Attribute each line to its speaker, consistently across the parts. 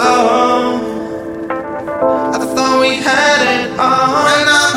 Speaker 1: So. I thought we had it all.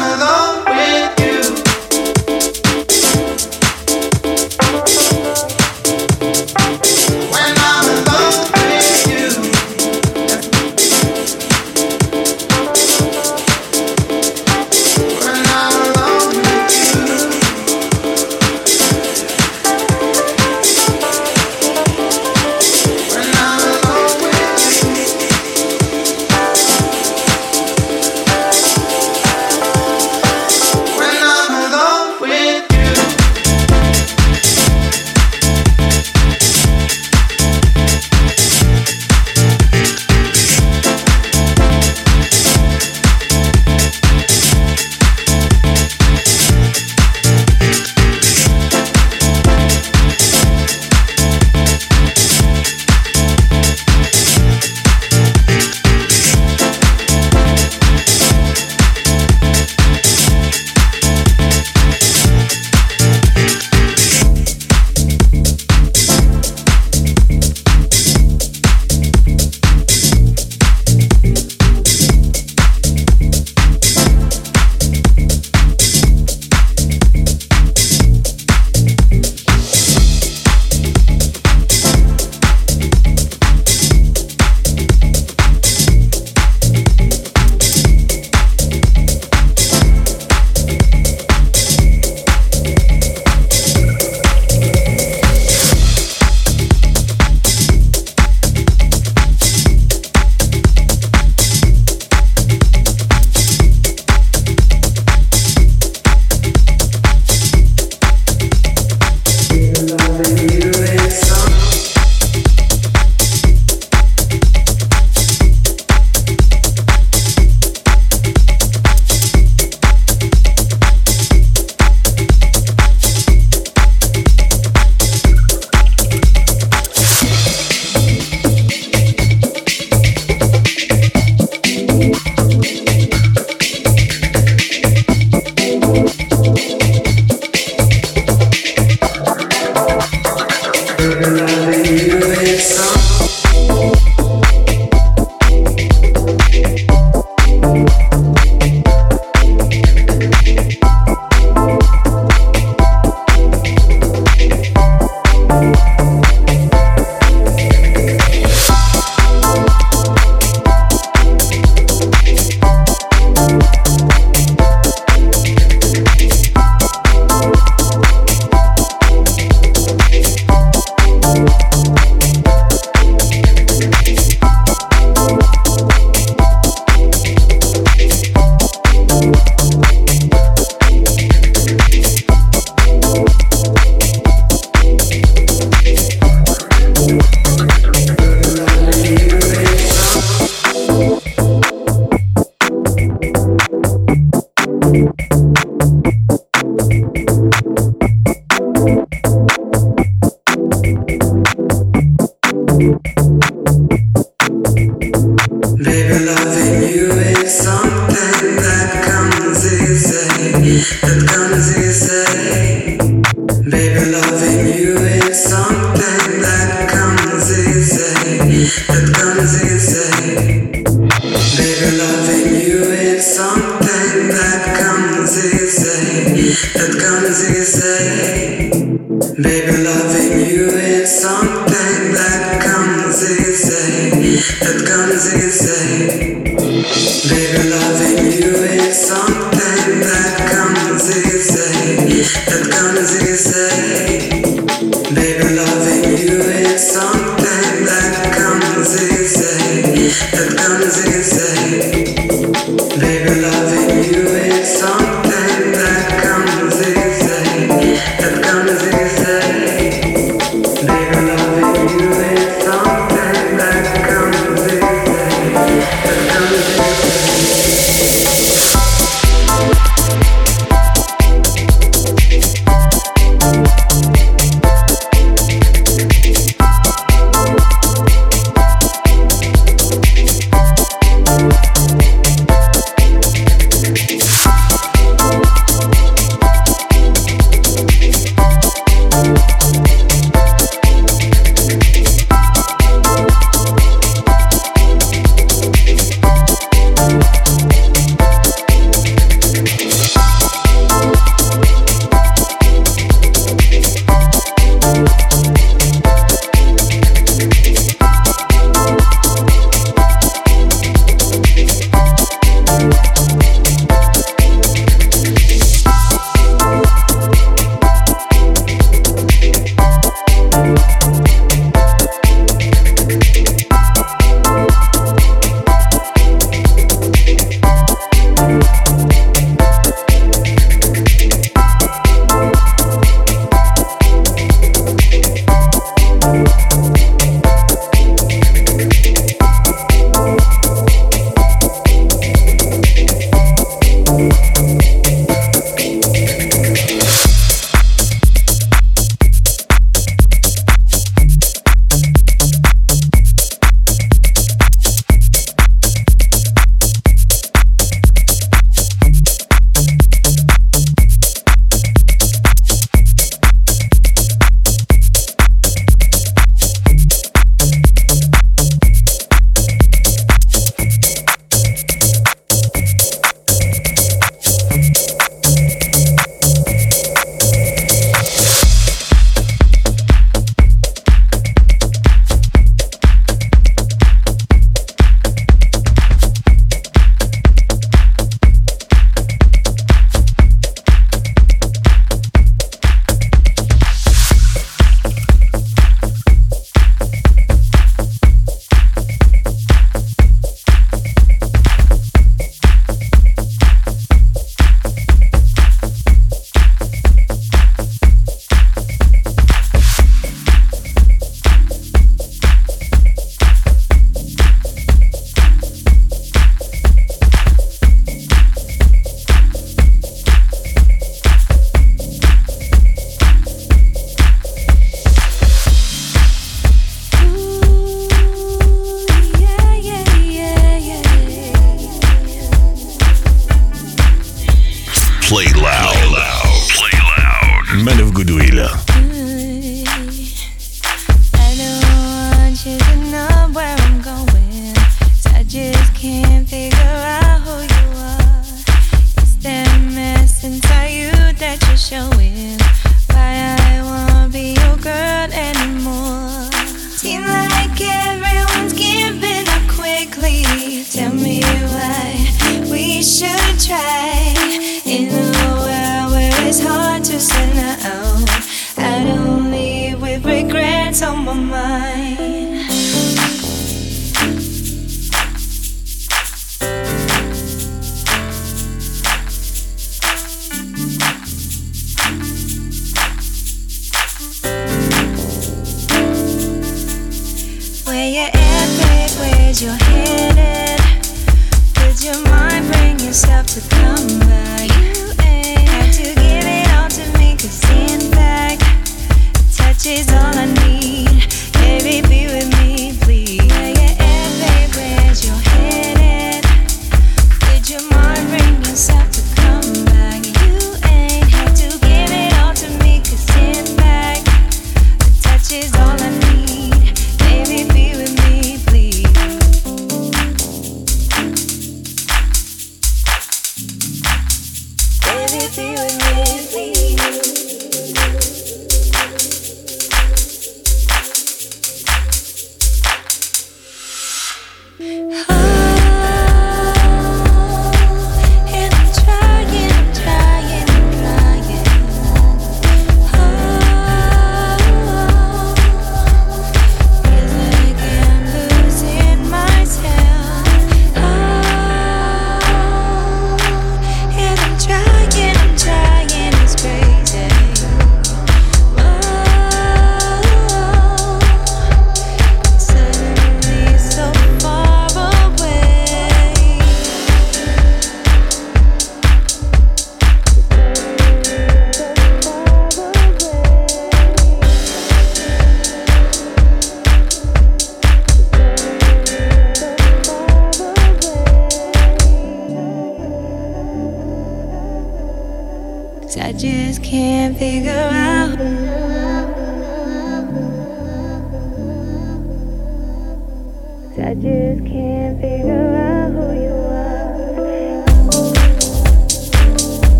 Speaker 2: is it?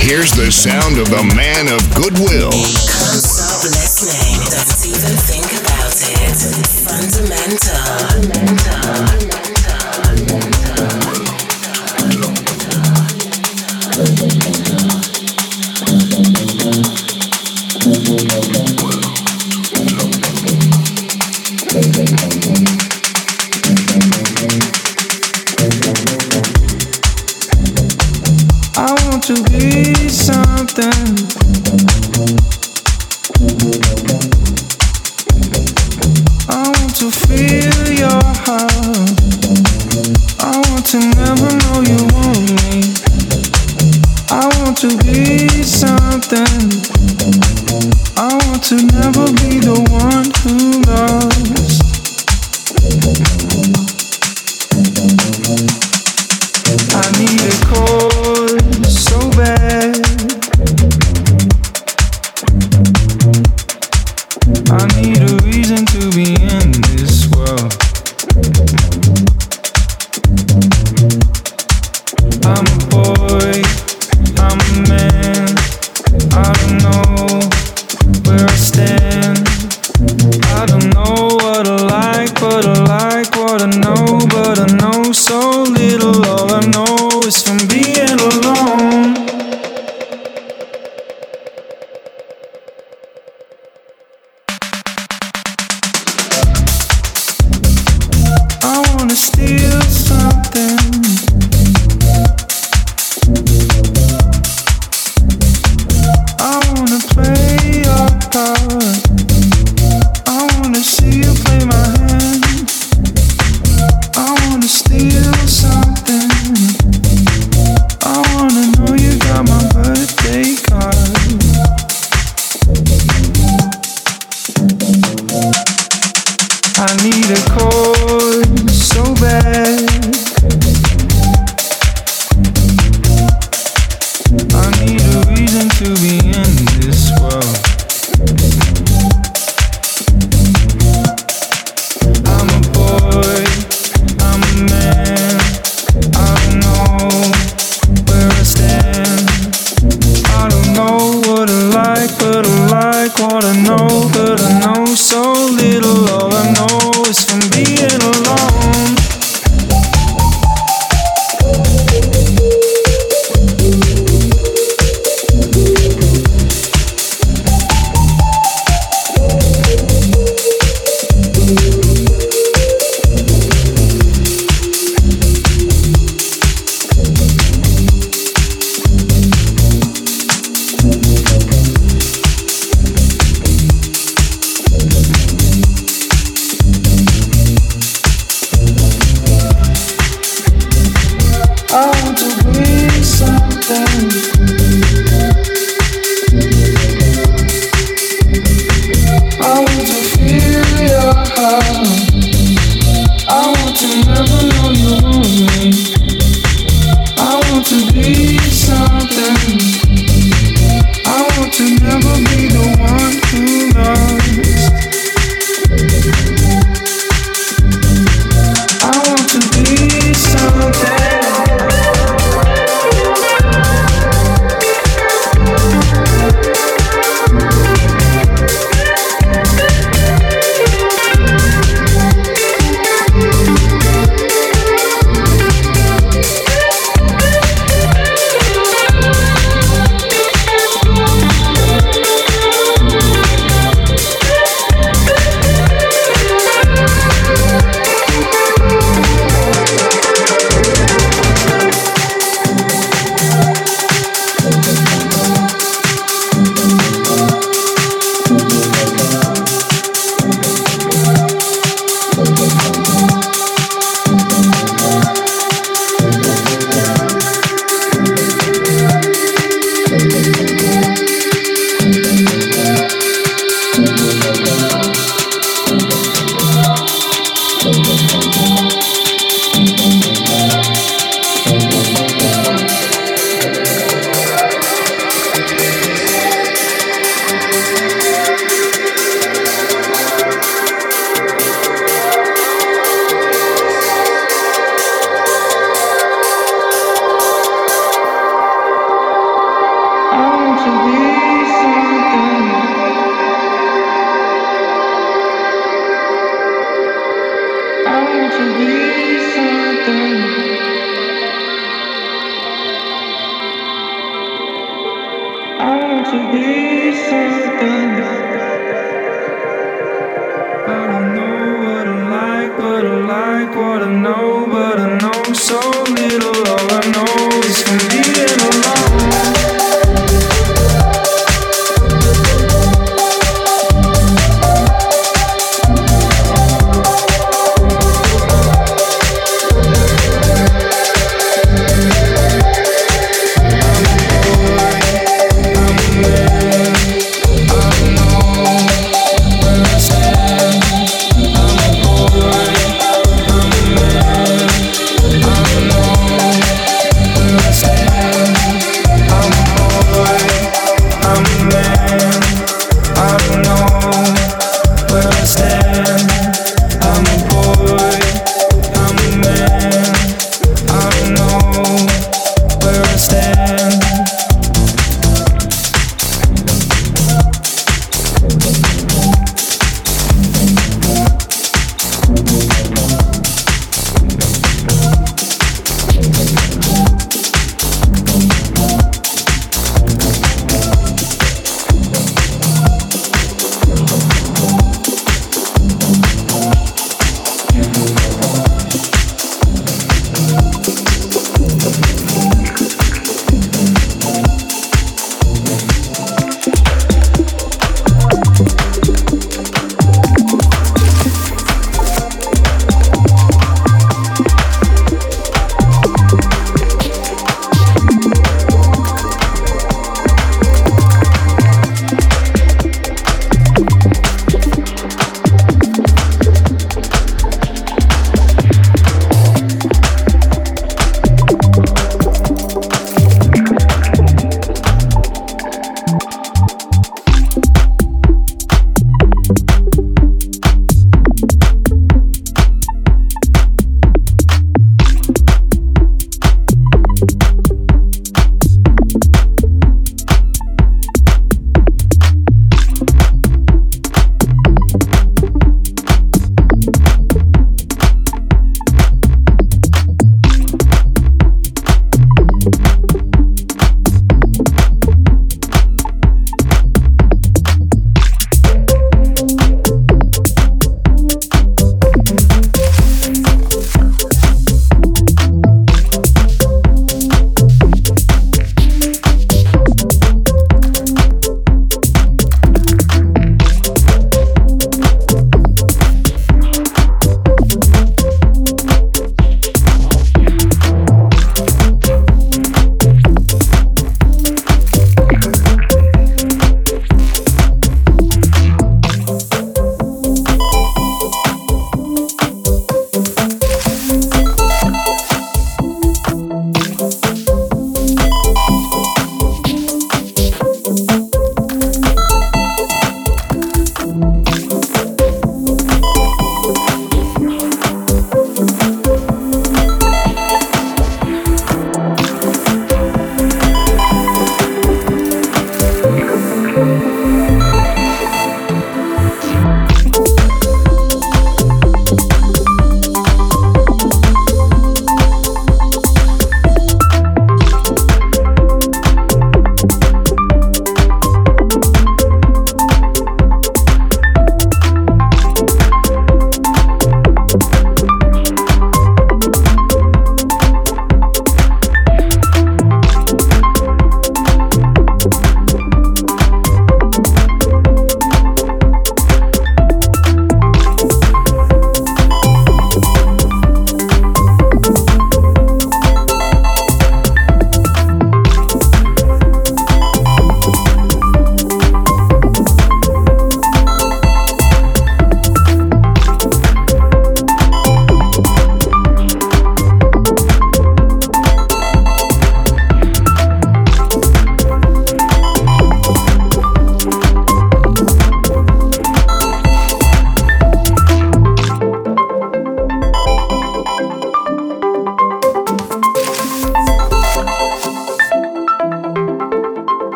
Speaker 3: Here's the sound of the man of goodwill.
Speaker 4: Stop listening, don't even think about it. Fundamental. Fundamental.
Speaker 3: Fundamental.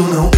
Speaker 3: eu não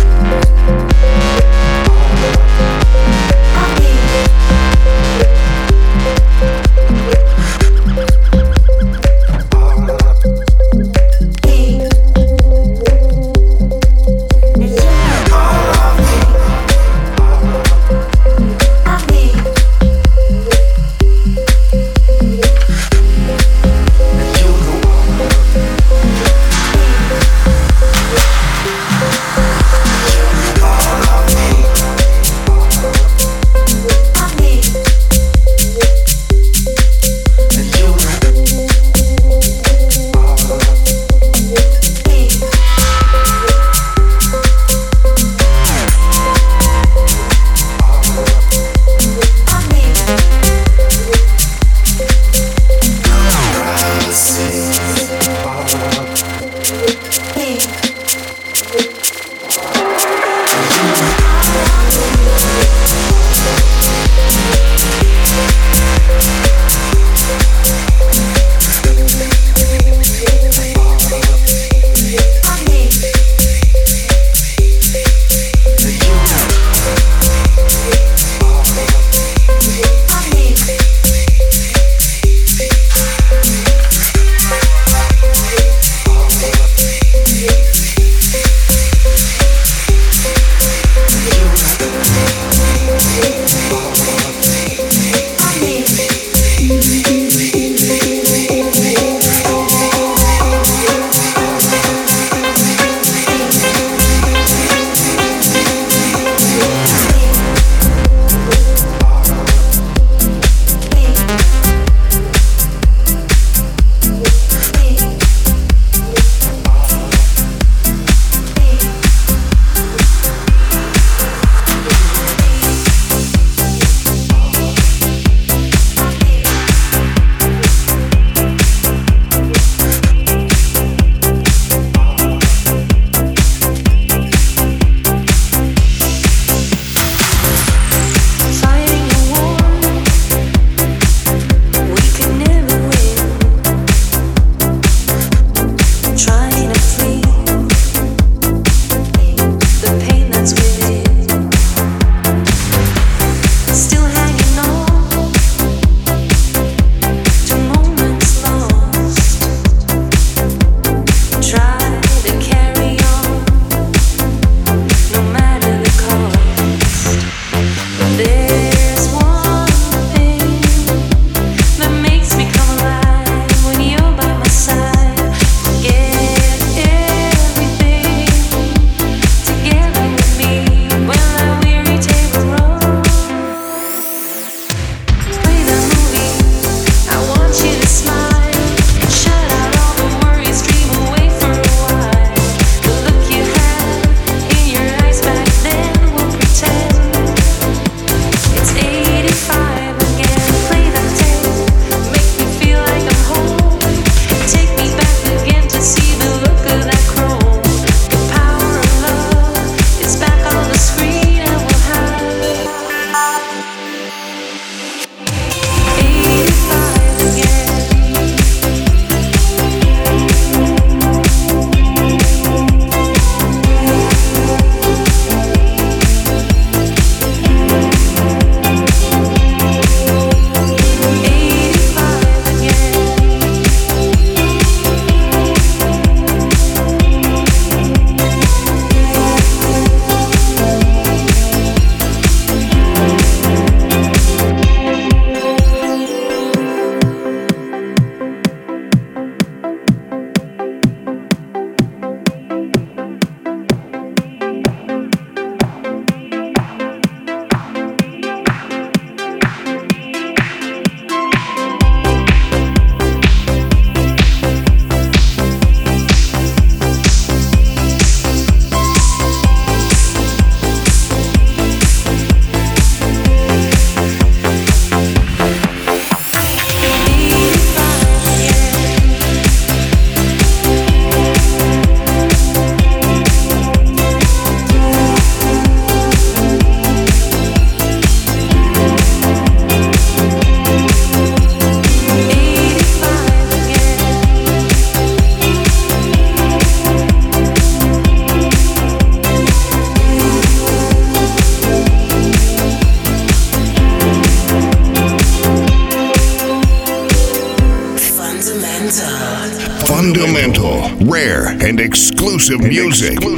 Speaker 3: of music.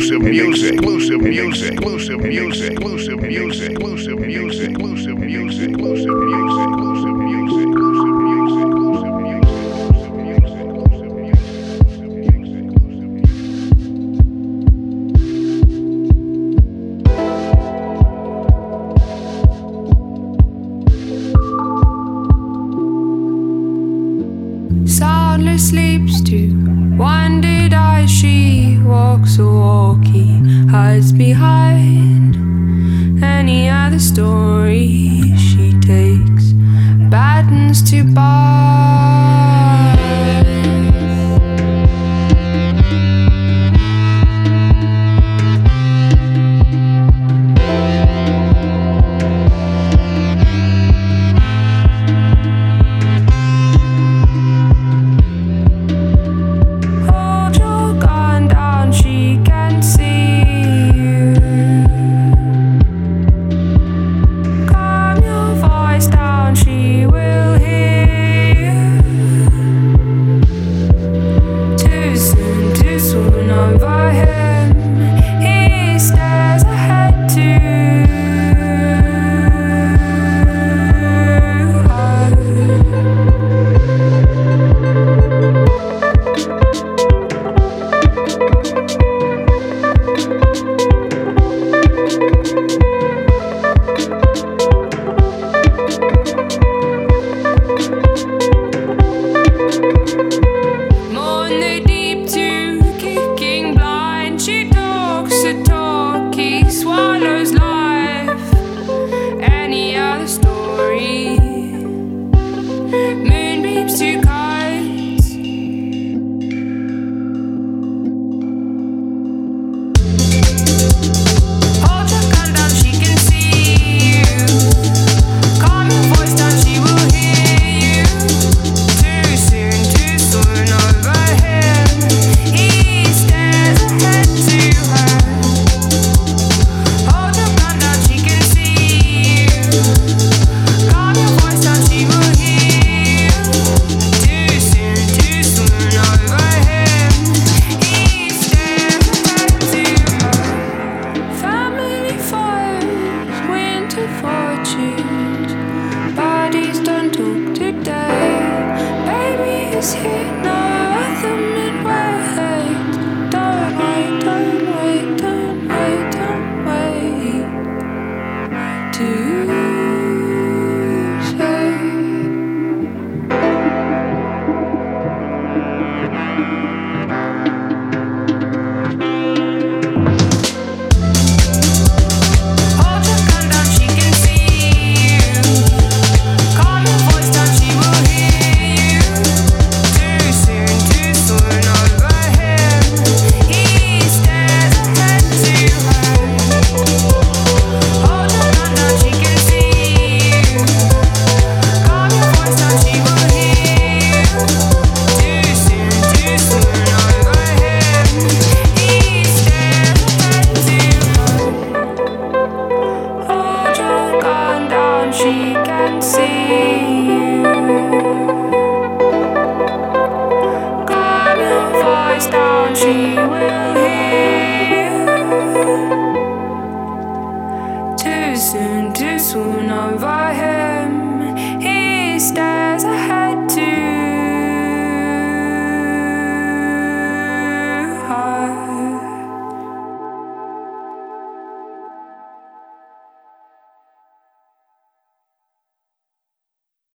Speaker 2: So a he hides behind any other story she takes. Battens to buy